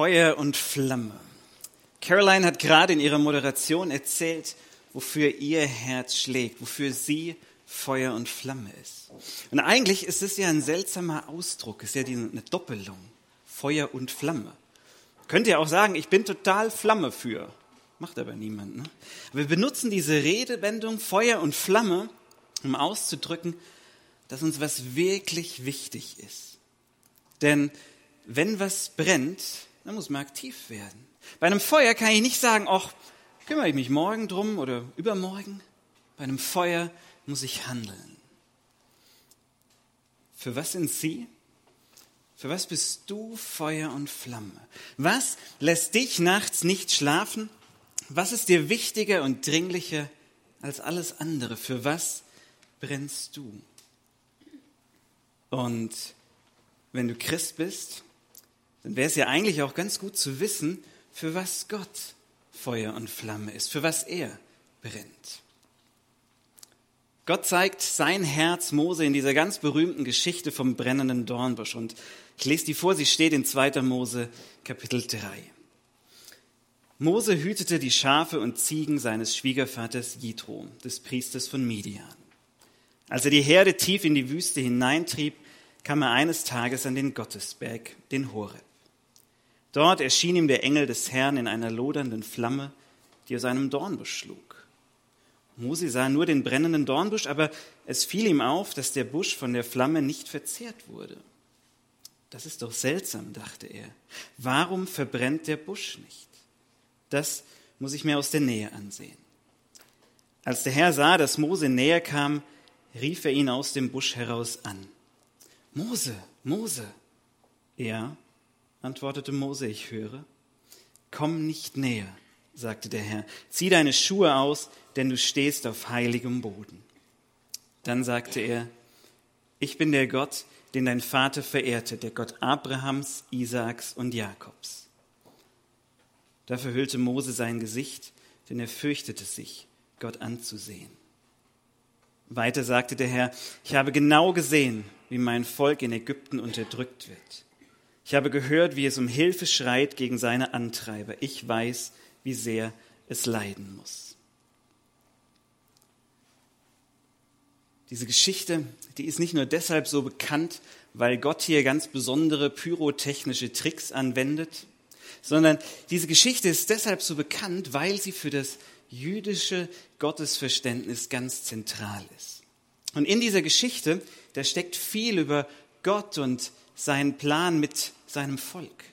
Feuer und Flamme. Caroline hat gerade in ihrer Moderation erzählt, wofür ihr Herz schlägt, wofür sie Feuer und Flamme ist. Und eigentlich ist es ja ein seltsamer Ausdruck, ist ja eine Doppelung. Feuer und Flamme. Könnt ihr auch sagen, ich bin total Flamme für. Macht aber niemand. Ne? Aber wir benutzen diese Redewendung Feuer und Flamme, um auszudrücken, dass uns was wirklich wichtig ist. Denn wenn was brennt, dann muss man aktiv werden. Bei einem Feuer kann ich nicht sagen, ach, kümmere ich mich morgen drum oder übermorgen. Bei einem Feuer muss ich handeln. Für was sind Sie? Für was bist du Feuer und Flamme? Was lässt dich nachts nicht schlafen? Was ist dir wichtiger und dringlicher als alles andere? Für was brennst du? Und wenn du Christ bist, dann wäre es ja eigentlich auch ganz gut zu wissen, für was Gott Feuer und Flamme ist, für was er brennt. Gott zeigt sein Herz Mose in dieser ganz berühmten Geschichte vom brennenden Dornbusch. Und ich lese die vor, sie steht in 2. Mose Kapitel 3. Mose hütete die Schafe und Ziegen seines Schwiegervaters Jitro, des Priesters von Midian. Als er die Herde tief in die Wüste hineintrieb, kam er eines Tages an den Gottesberg, den Horeb. Dort erschien ihm der Engel des Herrn in einer lodernden Flamme, die aus einem Dornbusch schlug. Mose sah nur den brennenden Dornbusch, aber es fiel ihm auf, dass der Busch von der Flamme nicht verzehrt wurde. Das ist doch seltsam, dachte er. Warum verbrennt der Busch nicht? Das muss ich mir aus der Nähe ansehen. Als der Herr sah, dass Mose näher kam, rief er ihn aus dem Busch heraus an. Mose, Mose. Ja, antwortete Mose, ich höre. Komm nicht näher, sagte der Herr. Zieh deine Schuhe aus, denn du stehst auf heiligem Boden. Dann sagte er, ich bin der Gott, den dein Vater verehrte, der Gott Abrahams, Isaaks und Jakobs. Da verhüllte Mose sein Gesicht, denn er fürchtete sich, Gott anzusehen. Weiter sagte der Herr, ich habe genau gesehen, wie mein Volk in Ägypten unterdrückt wird. Ich habe gehört, wie es um Hilfe schreit gegen seine Antreiber. Ich weiß, wie sehr es leiden muss. Diese Geschichte, die ist nicht nur deshalb so bekannt, weil Gott hier ganz besondere pyrotechnische Tricks anwendet, sondern diese Geschichte ist deshalb so bekannt, weil sie für das jüdische Gottesverständnis ganz zentral ist. Und in dieser Geschichte, da steckt viel über Gott und seinen Plan mit seinem Volk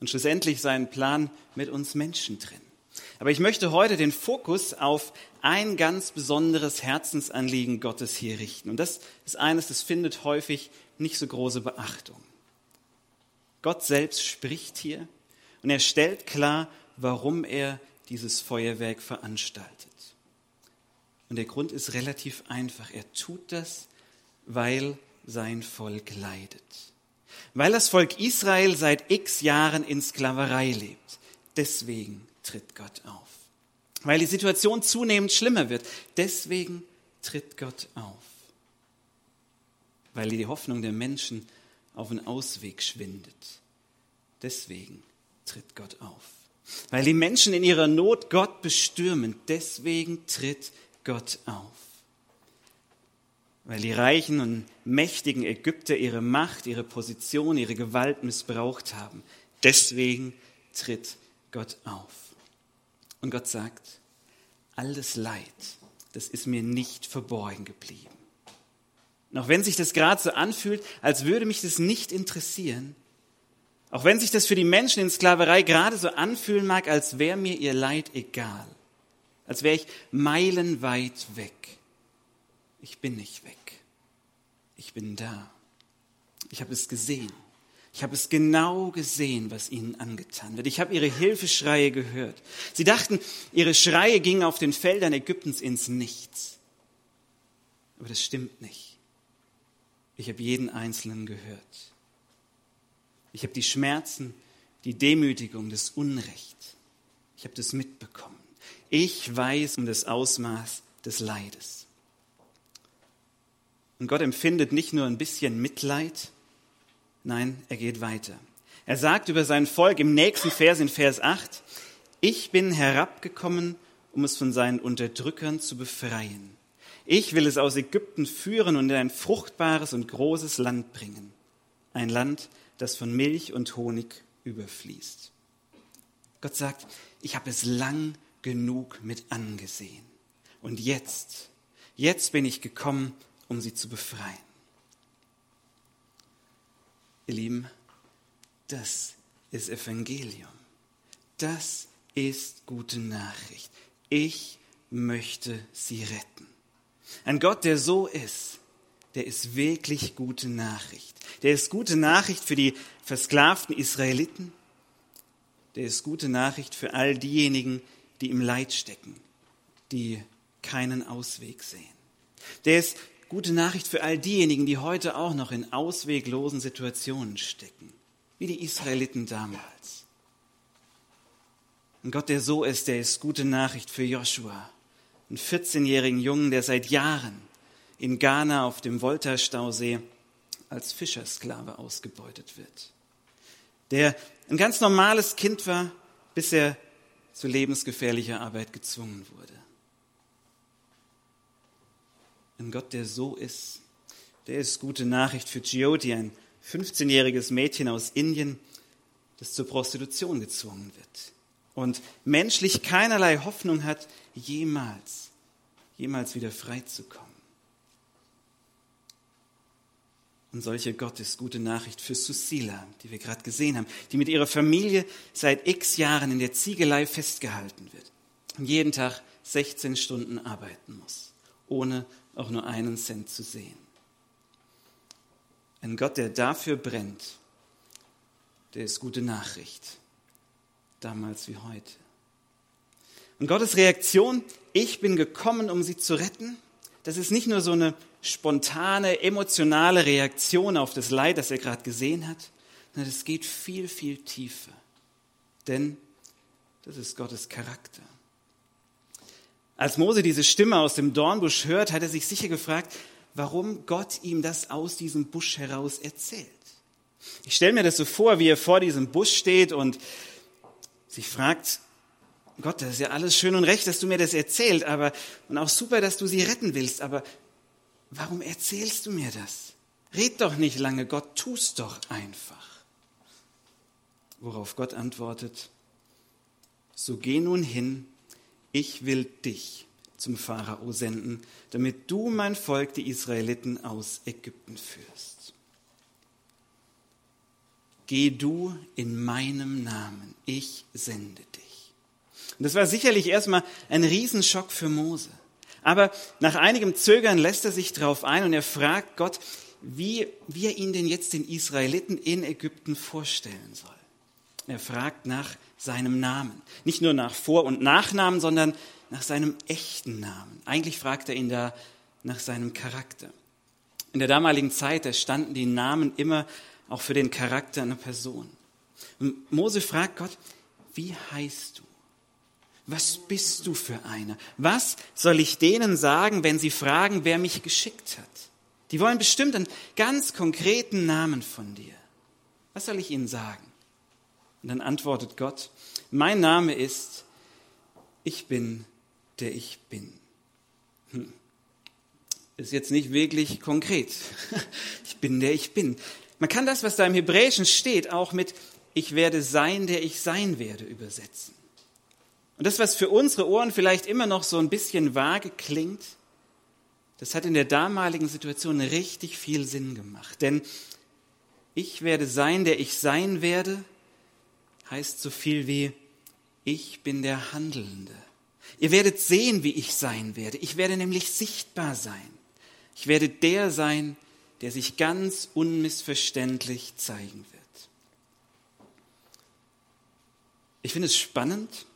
und schlussendlich seinen Plan mit uns Menschen drin. Aber ich möchte heute den Fokus auf ein ganz besonderes Herzensanliegen Gottes hier richten. Und das ist eines, das findet häufig nicht so große Beachtung. Gott selbst spricht hier und er stellt klar, warum er dieses Feuerwerk veranstaltet. Und der Grund ist relativ einfach. Er tut das, weil sein Volk leidet. Weil das Volk Israel seit x Jahren in Sklaverei lebt. Deswegen tritt Gott auf. Weil die Situation zunehmend schlimmer wird. Deswegen tritt Gott auf. Weil die Hoffnung der Menschen auf einen Ausweg schwindet. Deswegen tritt Gott auf. Weil die Menschen in ihrer Not Gott bestürmen. Deswegen tritt Gott auf weil die reichen und mächtigen Ägypter ihre Macht, ihre Position, ihre Gewalt missbraucht haben. Deswegen tritt Gott auf. Und Gott sagt, all das Leid, das ist mir nicht verborgen geblieben. Und auch wenn sich das gerade so anfühlt, als würde mich das nicht interessieren, auch wenn sich das für die Menschen in Sklaverei gerade so anfühlen mag, als wäre mir ihr Leid egal, als wäre ich meilenweit weg, ich bin nicht weg. Ich bin da. Ich habe es gesehen. Ich habe es genau gesehen, was ihnen angetan wird. Ich habe ihre Hilfeschreie gehört. Sie dachten, ihre Schreie gingen auf den Feldern Ägyptens ins Nichts. Aber das stimmt nicht. Ich habe jeden Einzelnen gehört. Ich habe die Schmerzen, die Demütigung, das Unrecht. Ich habe das mitbekommen. Ich weiß um das Ausmaß des Leides. Und Gott empfindet nicht nur ein bisschen Mitleid, nein, er geht weiter. Er sagt über sein Volk im nächsten Vers, in Vers 8, ich bin herabgekommen, um es von seinen Unterdrückern zu befreien. Ich will es aus Ägypten führen und in ein fruchtbares und großes Land bringen. Ein Land, das von Milch und Honig überfließt. Gott sagt, ich habe es lang genug mit angesehen. Und jetzt, jetzt bin ich gekommen, um sie zu befreien. Ihr Lieben, das ist Evangelium. Das ist gute Nachricht. Ich möchte sie retten. Ein Gott, der so ist, der ist wirklich gute Nachricht. Der ist gute Nachricht für die versklavten Israeliten. Der ist gute Nachricht für all diejenigen, die im Leid stecken, die keinen Ausweg sehen. Der ist gute Nachricht für all diejenigen, die heute auch noch in ausweglosen Situationen stecken, wie die Israeliten damals. Ein Gott, der so ist, der ist gute Nachricht für Joshua, einen 14-jährigen Jungen, der seit Jahren in Ghana auf dem Volta-Stausee als Fischersklave ausgebeutet wird. Der ein ganz normales Kind war, bis er zu lebensgefährlicher Arbeit gezwungen wurde. Ein Gott, der so ist, der ist gute Nachricht für Jyoti, ein 15-jähriges Mädchen aus Indien, das zur Prostitution gezwungen wird und menschlich keinerlei Hoffnung hat, jemals, jemals wieder frei zu kommen. Und solche Gott ist gute Nachricht für Susila, die wir gerade gesehen haben, die mit ihrer Familie seit x Jahren in der Ziegelei festgehalten wird und jeden Tag 16 Stunden arbeiten muss, ohne auch nur einen Cent zu sehen. Ein Gott, der dafür brennt, der ist gute Nachricht, damals wie heute. Und Gottes Reaktion, ich bin gekommen, um sie zu retten, das ist nicht nur so eine spontane, emotionale Reaktion auf das Leid, das er gerade gesehen hat, sondern es geht viel, viel tiefer. Denn das ist Gottes Charakter. Als Mose diese Stimme aus dem Dornbusch hört, hat er sich sicher gefragt, warum Gott ihm das aus diesem Busch heraus erzählt. Ich stelle mir das so vor, wie er vor diesem Busch steht und sich fragt, Gott, das ist ja alles schön und recht, dass du mir das erzählst, aber und auch super, dass du sie retten willst, aber warum erzählst du mir das? Red doch nicht lange, Gott, tu's doch einfach. Worauf Gott antwortet, so geh nun hin ich will dich zum Pharao senden, damit du mein Volk, die Israeliten, aus Ägypten führst. Geh du in meinem Namen, ich sende dich. Und das war sicherlich erstmal ein Riesenschock für Mose. Aber nach einigem Zögern lässt er sich darauf ein und er fragt Gott, wie, wie er ihn denn jetzt den Israeliten in Ägypten vorstellen soll. Er fragt nach seinem Namen. Nicht nur nach Vor- und Nachnamen, sondern nach seinem echten Namen. Eigentlich fragt er ihn da nach seinem Charakter. In der damaligen Zeit, standen die Namen immer auch für den Charakter einer Person. Und Mose fragt Gott, wie heißt du? Was bist du für einer? Was soll ich denen sagen, wenn sie fragen, wer mich geschickt hat? Die wollen bestimmt einen ganz konkreten Namen von dir. Was soll ich ihnen sagen? Und dann antwortet Gott, mein Name ist, ich bin, der ich bin. Hm. Ist jetzt nicht wirklich konkret. Ich bin, der ich bin. Man kann das, was da im Hebräischen steht, auch mit ich werde sein, der ich sein werde übersetzen. Und das, was für unsere Ohren vielleicht immer noch so ein bisschen vage klingt, das hat in der damaligen Situation richtig viel Sinn gemacht. Denn ich werde sein, der ich sein werde, heißt so viel wie, ich bin der Handelnde. Ihr werdet sehen, wie ich sein werde. Ich werde nämlich sichtbar sein. Ich werde der sein, der sich ganz unmissverständlich zeigen wird. Ich finde es spannend,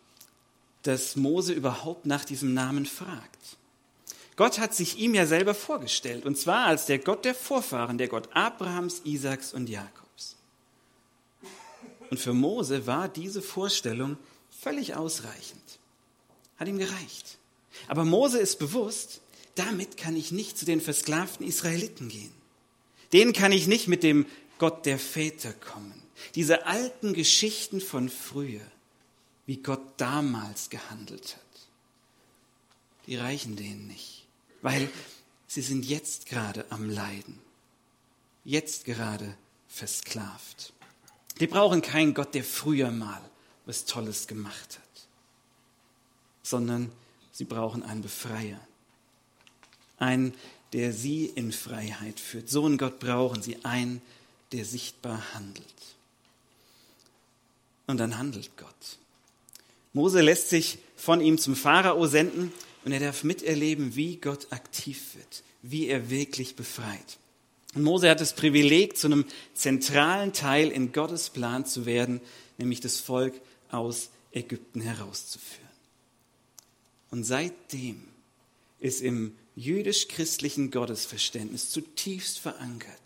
dass Mose überhaupt nach diesem Namen fragt. Gott hat sich ihm ja selber vorgestellt, und zwar als der Gott der Vorfahren, der Gott Abrahams, Isaaks und Jakobs. Und für Mose war diese Vorstellung völlig ausreichend. Hat ihm gereicht. Aber Mose ist bewusst, damit kann ich nicht zu den versklavten Israeliten gehen. Denen kann ich nicht mit dem Gott der Väter kommen. Diese alten Geschichten von früher, wie Gott damals gehandelt hat, die reichen denen nicht, weil sie sind jetzt gerade am Leiden, jetzt gerade versklavt. Die brauchen keinen Gott, der früher mal was Tolles gemacht hat, sondern sie brauchen einen Befreier, einen, der sie in Freiheit führt. So einen Gott brauchen sie, einen, der sichtbar handelt. Und dann handelt Gott. Mose lässt sich von ihm zum Pharao senden und er darf miterleben, wie Gott aktiv wird, wie er wirklich befreit. Und Mose hat das Privileg, zu einem zentralen Teil in Gottes Plan zu werden, nämlich das Volk aus Ägypten herauszuführen. Und seitdem ist im jüdisch-christlichen Gottesverständnis zutiefst verankert,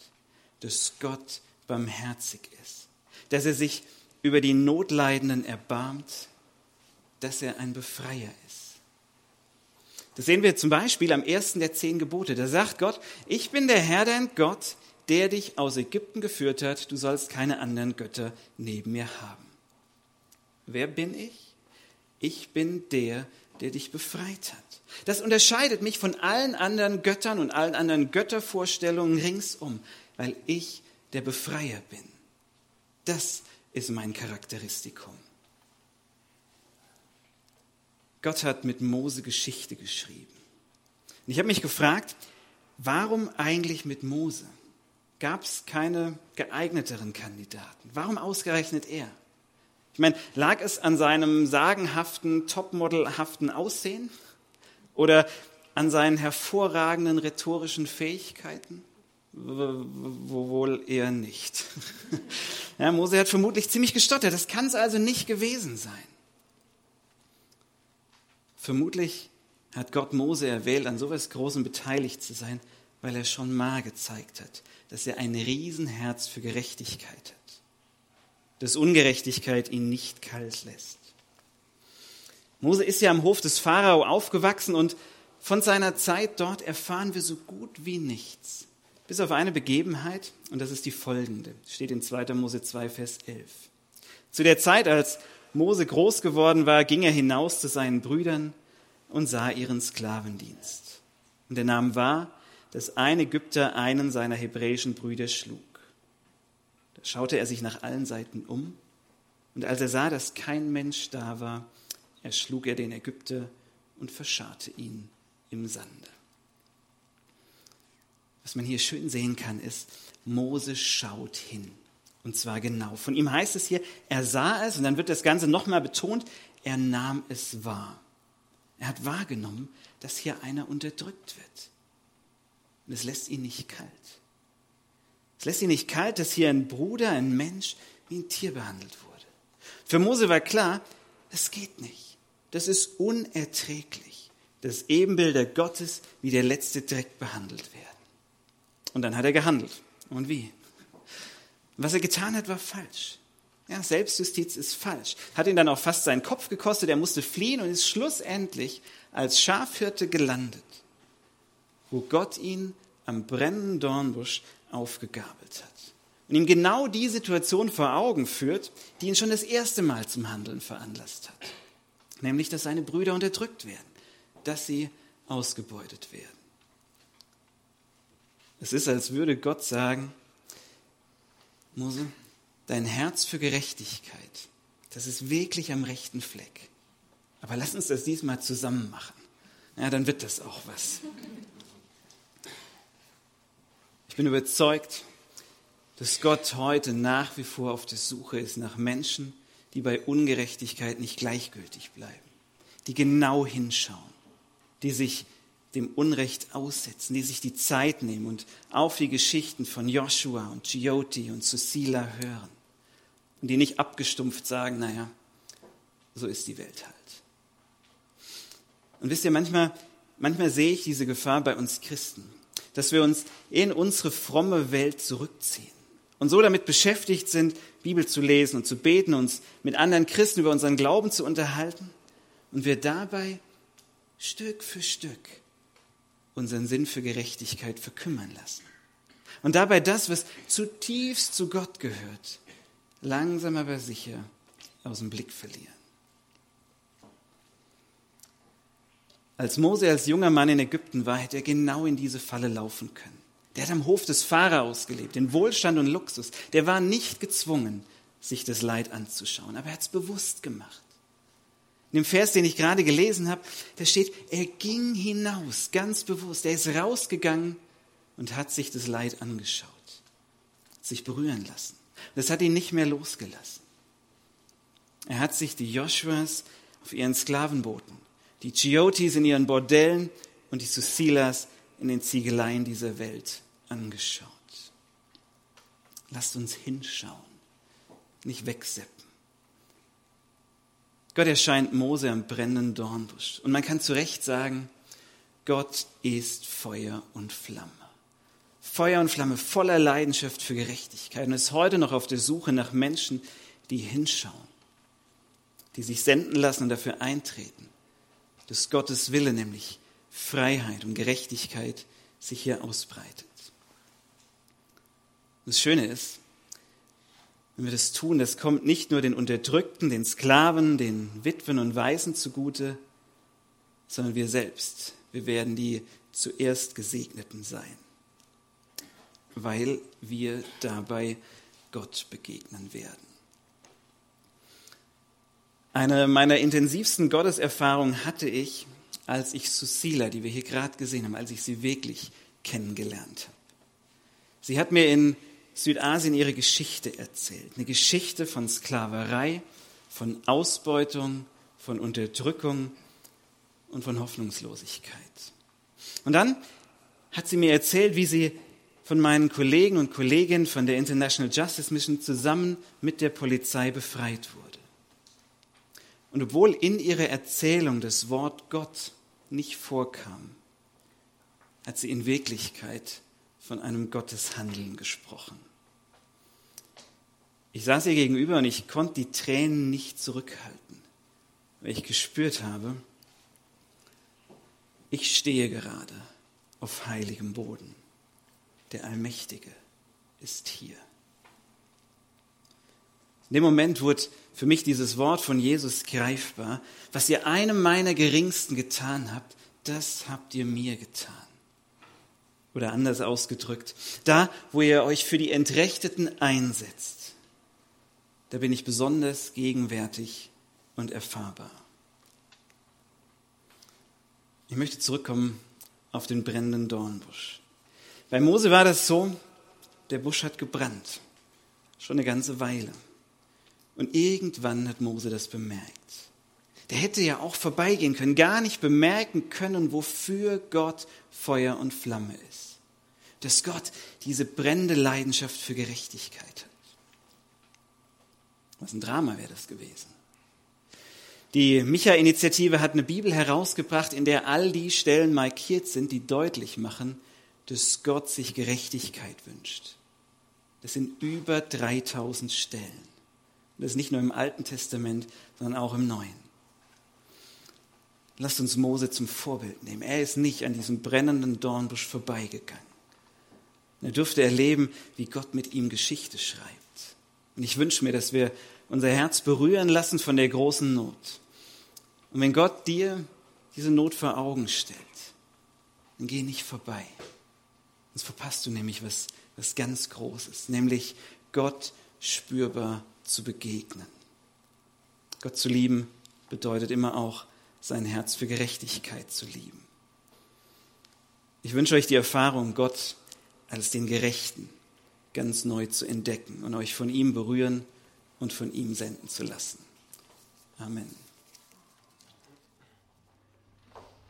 dass Gott barmherzig ist, dass er sich über die Notleidenden erbarmt, dass er ein Befreier ist. Das sehen wir zum Beispiel am ersten der zehn Gebote. Da sagt Gott, ich bin der Herr dein Gott, der dich aus Ägypten geführt hat, du sollst keine anderen Götter neben mir haben. Wer bin ich? Ich bin der, der dich befreit hat. Das unterscheidet mich von allen anderen Göttern und allen anderen Göttervorstellungen ringsum, weil ich der Befreier bin. Das ist mein Charakteristikum. Gott hat mit Mose Geschichte geschrieben. Und ich habe mich gefragt, warum eigentlich mit Mose? Gab es keine geeigneteren Kandidaten? Warum ausgerechnet er? Ich meine, lag es an seinem sagenhaften, topmodelhaften Aussehen oder an seinen hervorragenden rhetorischen Fähigkeiten? Wohl eher nicht. Ja, Mose hat vermutlich ziemlich gestottert. Das kann es also nicht gewesen sein. Vermutlich hat Gott Mose erwählt, an sowas Großem beteiligt zu sein, weil er schon mal gezeigt hat, dass er ein Riesenherz für Gerechtigkeit hat dass Ungerechtigkeit ihn nicht kalt lässt. Mose ist ja am Hof des Pharao aufgewachsen und von seiner Zeit dort erfahren wir so gut wie nichts. Bis auf eine Begebenheit, und das ist die folgende, steht in 2. Mose 2, Vers 11. Zu der Zeit, als Mose groß geworden war, ging er hinaus zu seinen Brüdern und sah ihren Sklavendienst. Und er nahm wahr, dass ein Ägypter einen seiner hebräischen Brüder schlug schaute er sich nach allen Seiten um, und als er sah, dass kein Mensch da war, erschlug er den Ägypter und verscharrte ihn im Sande. Was man hier schön sehen kann, ist, Mose schaut hin. Und zwar genau. Von ihm heißt es hier, er sah es und dann wird das Ganze nochmal betont, er nahm es wahr. Er hat wahrgenommen, dass hier einer unterdrückt wird. Und es lässt ihn nicht kalt. Es lässt ihn nicht kalt, dass hier ein Bruder, ein Mensch, wie ein Tier behandelt wurde. Für Mose war klar, es geht nicht. Das ist unerträglich, dass Ebenbilder Gottes wie der letzte Dreck behandelt werden. Und dann hat er gehandelt. Und wie? Was er getan hat, war falsch. Ja, Selbstjustiz ist falsch. Hat ihn dann auch fast seinen Kopf gekostet. Er musste fliehen und ist schlussendlich als Schafhirte gelandet, wo Gott ihn am brennenden Dornbusch aufgegabelt hat. Und ihm genau die Situation vor Augen führt, die ihn schon das erste Mal zum Handeln veranlasst hat. Nämlich, dass seine Brüder unterdrückt werden, dass sie ausgebeutet werden. Es ist, als würde Gott sagen, Mose, dein Herz für Gerechtigkeit, das ist wirklich am rechten Fleck. Aber lass uns das diesmal zusammen machen. Ja, dann wird das auch was. Ich bin überzeugt, dass Gott heute nach wie vor auf der Suche ist nach Menschen, die bei Ungerechtigkeit nicht gleichgültig bleiben, die genau hinschauen, die sich dem Unrecht aussetzen, die sich die Zeit nehmen und auf die Geschichten von Joshua und Gioti und Susila hören und die nicht abgestumpft sagen, naja, so ist die Welt halt. Und wisst ihr, manchmal, manchmal sehe ich diese Gefahr bei uns Christen dass wir uns in unsere fromme Welt zurückziehen und so damit beschäftigt sind, Bibel zu lesen und zu beten, uns mit anderen Christen über unseren Glauben zu unterhalten und wir dabei Stück für Stück unseren Sinn für Gerechtigkeit verkümmern lassen. Und dabei das, was zutiefst zu Gtt gehört, langsam aber sicher aus dem Blick verlieren. Als Mose als junger Mann in Ägypten war, hätte er genau in diese Falle laufen können. Der hat am Hof des Pharaos gelebt, in Wohlstand und Luxus. Der war nicht gezwungen, sich das Leid anzuschauen, aber er hat es bewusst gemacht. In dem Vers, den ich gerade gelesen habe, da steht, er ging hinaus, ganz bewusst. Er ist rausgegangen und hat sich das Leid angeschaut, sich berühren lassen. Das hat ihn nicht mehr losgelassen. Er hat sich die Joshuas auf ihren Sklavenbooten, die Chiotis in ihren Bordellen und die Susilas in den Ziegeleien dieser Welt angeschaut. Lasst uns hinschauen, nicht wegseppen. Gott erscheint Mose am brennenden Dornbusch. Und man kann zu Recht sagen, Gott ist Feuer und Flamme. Feuer und Flamme voller Leidenschaft für Gerechtigkeit und ist heute noch auf der Suche nach Menschen, die hinschauen, die sich senden lassen und dafür eintreten, dass Gottes Wille, nämlich Freiheit und Gerechtigkeit, sich hier ausbreitet. Das Schöne ist, wenn wir das tun, das kommt nicht nur den Unterdrückten, den Sklaven, den Witwen und Waisen zugute, sondern wir selbst. Wir werden die zuerst Gesegneten sein, weil wir dabei Gott begegnen werden. Eine meiner intensivsten Gotteserfahrungen hatte ich, als ich Susila, die wir hier gerade gesehen haben, als ich sie wirklich kennengelernt habe. Sie hat mir in Südasien ihre Geschichte erzählt. Eine Geschichte von Sklaverei, von Ausbeutung, von Unterdrückung und von Hoffnungslosigkeit. Und dann hat sie mir erzählt, wie sie von meinen Kollegen und Kolleginnen von der International Justice Mission zusammen mit der Polizei befreit wurde. Und obwohl in ihrer Erzählung das Wort Gott nicht vorkam, hat sie in Wirklichkeit von einem Gotteshandeln gesprochen. Ich saß ihr gegenüber und ich konnte die Tränen nicht zurückhalten, weil ich gespürt habe, ich stehe gerade auf heiligem Boden. Der Allmächtige ist hier. In dem Moment wurde für mich dieses Wort von Jesus greifbar. Was ihr einem meiner Geringsten getan habt, das habt ihr mir getan. Oder anders ausgedrückt, da, wo ihr euch für die Entrechteten einsetzt, da bin ich besonders gegenwärtig und erfahrbar. Ich möchte zurückkommen auf den brennenden Dornbusch. Bei Mose war das so, der Busch hat gebrannt, schon eine ganze Weile. Und irgendwann hat Mose das bemerkt. Der hätte ja auch vorbeigehen können, gar nicht bemerken können, wofür Gott Feuer und Flamme ist. Dass Gott diese brennende Leidenschaft für Gerechtigkeit hat. Was ein Drama wäre das gewesen. Die Micha-Initiative hat eine Bibel herausgebracht, in der all die Stellen markiert sind, die deutlich machen, dass Gott sich Gerechtigkeit wünscht. Das sind über 3000 Stellen. Das ist nicht nur im Alten Testament, sondern auch im Neuen. Lasst uns Mose zum Vorbild nehmen. Er ist nicht an diesem brennenden Dornbusch vorbeigegangen. Er durfte erleben, wie Gott mit ihm Geschichte schreibt. Und ich wünsche mir, dass wir unser Herz berühren lassen von der großen Not. Und wenn Gott dir diese Not vor Augen stellt, dann geh nicht vorbei. Sonst verpasst du nämlich was, was ganz Großes, nämlich Gott spürbar zu begegnen. Gott zu lieben bedeutet immer auch, sein Herz für Gerechtigkeit zu lieben. Ich wünsche euch die Erfahrung, Gott als den Gerechten ganz neu zu entdecken und euch von ihm berühren und von ihm senden zu lassen. Amen.